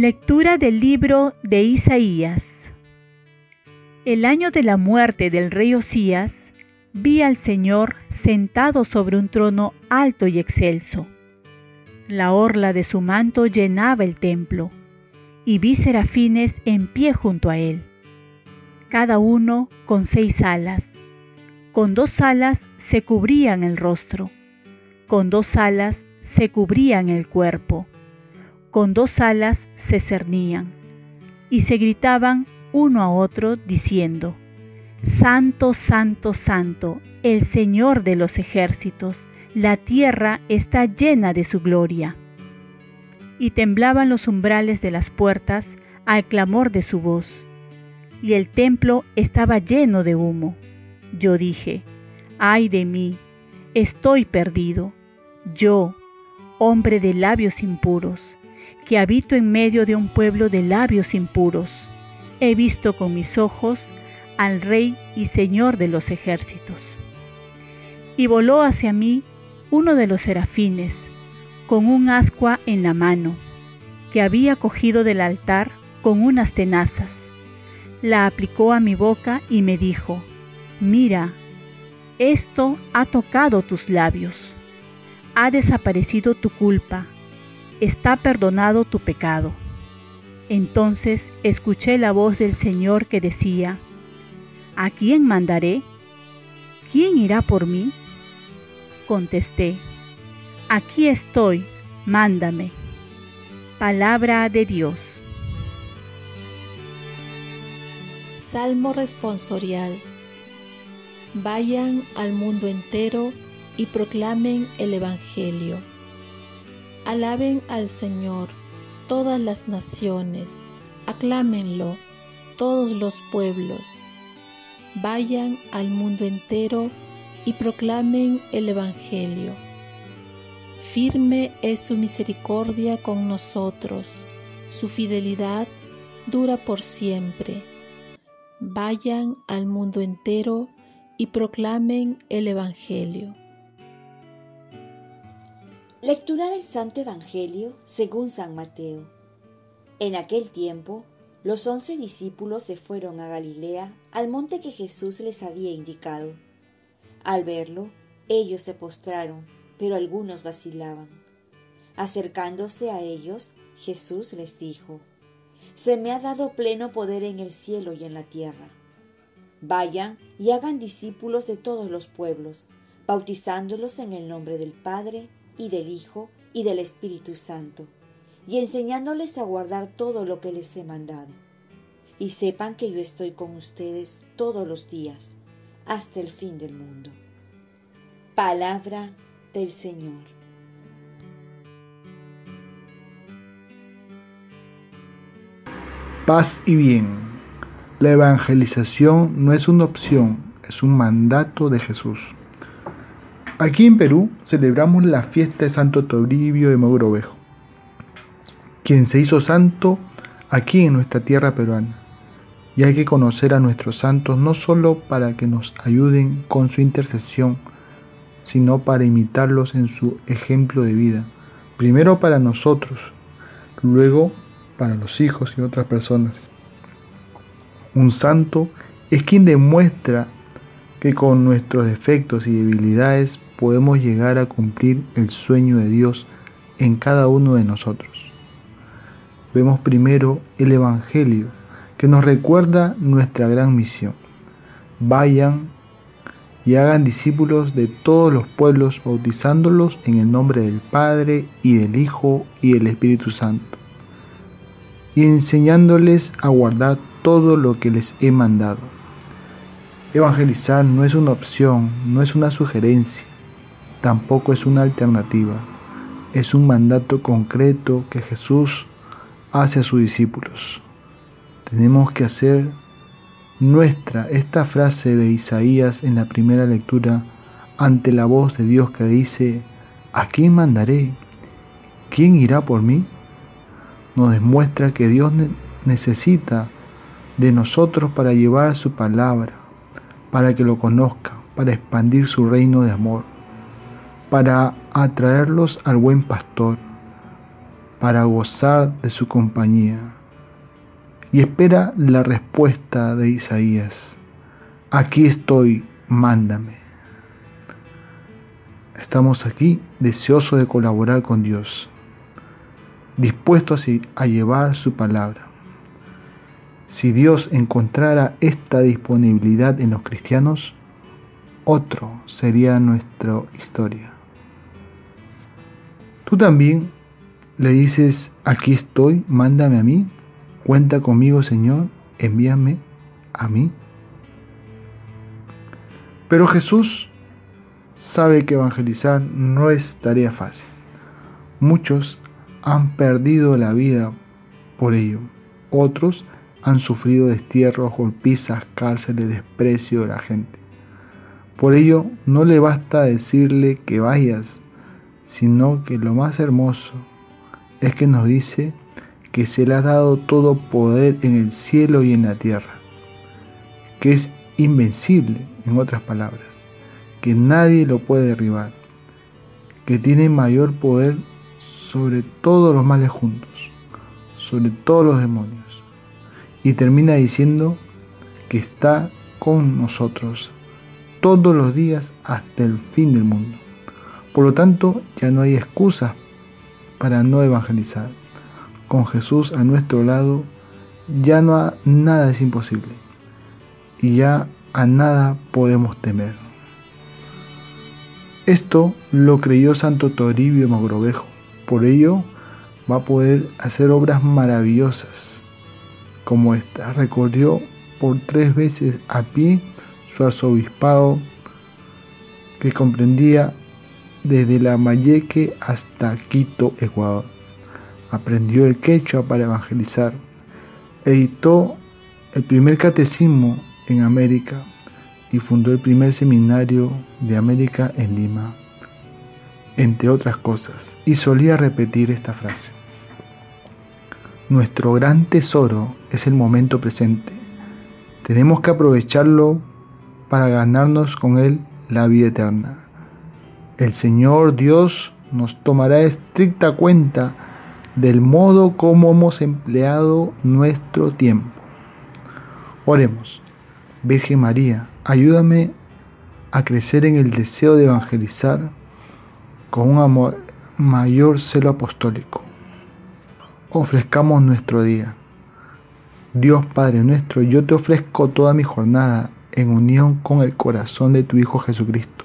Lectura del libro de Isaías. El año de la muerte del rey Osías, vi al Señor sentado sobre un trono alto y excelso. La orla de su manto llenaba el templo, y vi serafines en pie junto a él, cada uno con seis alas. Con dos alas se cubrían el rostro, con dos alas se cubrían el cuerpo con dos alas se cernían y se gritaban uno a otro diciendo, Santo, Santo, Santo, el Señor de los ejércitos, la tierra está llena de su gloria. Y temblaban los umbrales de las puertas al clamor de su voz, y el templo estaba lleno de humo. Yo dije, ay de mí, estoy perdido, yo, hombre de labios impuros que habito en medio de un pueblo de labios impuros. He visto con mis ojos al Rey y Señor de los ejércitos. Y voló hacia mí uno de los serafines, con un ascua en la mano, que había cogido del altar con unas tenazas. La aplicó a mi boca y me dijo, mira, esto ha tocado tus labios, ha desaparecido tu culpa está perdonado tu pecado. Entonces escuché la voz del Señor que decía, ¿A quién mandaré? ¿Quién irá por mí? Contesté, Aquí estoy, mándame. Palabra de Dios. Salmo responsorial. Vayan al mundo entero y proclamen el Evangelio Alaben al Señor todas las naciones, aclámenlo todos los pueblos. Vayan al mundo entero y proclamen el Evangelio. Firme es su misericordia con nosotros, su fidelidad dura por siempre. Vayan al mundo entero y proclamen el Evangelio. Lectura del Santo Evangelio según San Mateo. En aquel tiempo, los once discípulos se fueron a Galilea, al monte que Jesús les había indicado. Al verlo, ellos se postraron, pero algunos vacilaban. Acercándose a ellos, Jesús les dijo, Se me ha dado pleno poder en el cielo y en la tierra. Vayan y hagan discípulos de todos los pueblos, bautizándolos en el nombre del Padre, y del Hijo y del Espíritu Santo, y enseñándoles a guardar todo lo que les he mandado. Y sepan que yo estoy con ustedes todos los días, hasta el fin del mundo. Palabra del Señor. Paz y bien. La evangelización no es una opción, es un mandato de Jesús. Aquí en Perú celebramos la fiesta de Santo Toribio de Mogrovejo, quien se hizo santo aquí en nuestra tierra peruana. Y hay que conocer a nuestros santos no solo para que nos ayuden con su intercesión, sino para imitarlos en su ejemplo de vida. Primero para nosotros, luego para los hijos y otras personas. Un santo es quien demuestra que con nuestros defectos y debilidades podemos llegar a cumplir el sueño de Dios en cada uno de nosotros. Vemos primero el Evangelio, que nos recuerda nuestra gran misión. Vayan y hagan discípulos de todos los pueblos, bautizándolos en el nombre del Padre y del Hijo y del Espíritu Santo, y enseñándoles a guardar todo lo que les he mandado. Evangelizar no es una opción, no es una sugerencia, tampoco es una alternativa, es un mandato concreto que Jesús hace a sus discípulos. Tenemos que hacer nuestra esta frase de Isaías en la primera lectura ante la voz de Dios que dice, ¿a quién mandaré? ¿Quién irá por mí? Nos demuestra que Dios necesita de nosotros para llevar su palabra, para que lo conozca, para expandir su reino de amor para atraerlos al buen pastor, para gozar de su compañía. Y espera la respuesta de Isaías. Aquí estoy, mándame. Estamos aquí deseosos de colaborar con Dios, dispuestos a llevar su palabra. Si Dios encontrara esta disponibilidad en los cristianos, otro sería nuestra historia. Tú también le dices, aquí estoy, mándame a mí, cuenta conmigo Señor, envíame a mí. Pero Jesús sabe que evangelizar no es tarea fácil. Muchos han perdido la vida por ello. Otros han sufrido destierros, golpizas, cárceles, desprecio de la gente. Por ello, no le basta decirle que vayas, sino que lo más hermoso es que nos dice que se le ha dado todo poder en el cielo y en la tierra, que es invencible, en otras palabras, que nadie lo puede derribar, que tiene mayor poder sobre todos los males juntos, sobre todos los demonios y termina diciendo que está con nosotros todos los días hasta el fin del mundo. Por lo tanto, ya no hay excusas para no evangelizar. Con Jesús a nuestro lado, ya no nada es imposible y ya a nada podemos temer. Esto lo creyó Santo Toribio Mogrovejo. Por ello, va a poder hacer obras maravillosas como esta. Recorrió por tres veces a pie su arzobispado que comprendía desde la Mayeque hasta Quito, Ecuador. Aprendió el quechua para evangelizar. Editó el primer catecismo en América y fundó el primer seminario de América en Lima, entre otras cosas. Y solía repetir esta frase. Nuestro gran tesoro es el momento presente. Tenemos que aprovecharlo para ganarnos con él la vida eterna. El Señor Dios nos tomará estricta cuenta del modo como hemos empleado nuestro tiempo. Oremos. Virgen María, ayúdame a crecer en el deseo de evangelizar con un amor mayor celo apostólico ofrezcamos nuestro día. Dios Padre nuestro, yo te ofrezco toda mi jornada en unión con el corazón de tu Hijo Jesucristo,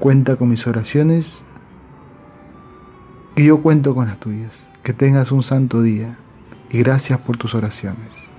Cuenta con mis oraciones y yo cuento con las tuyas. Que tengas un santo día y gracias por tus oraciones.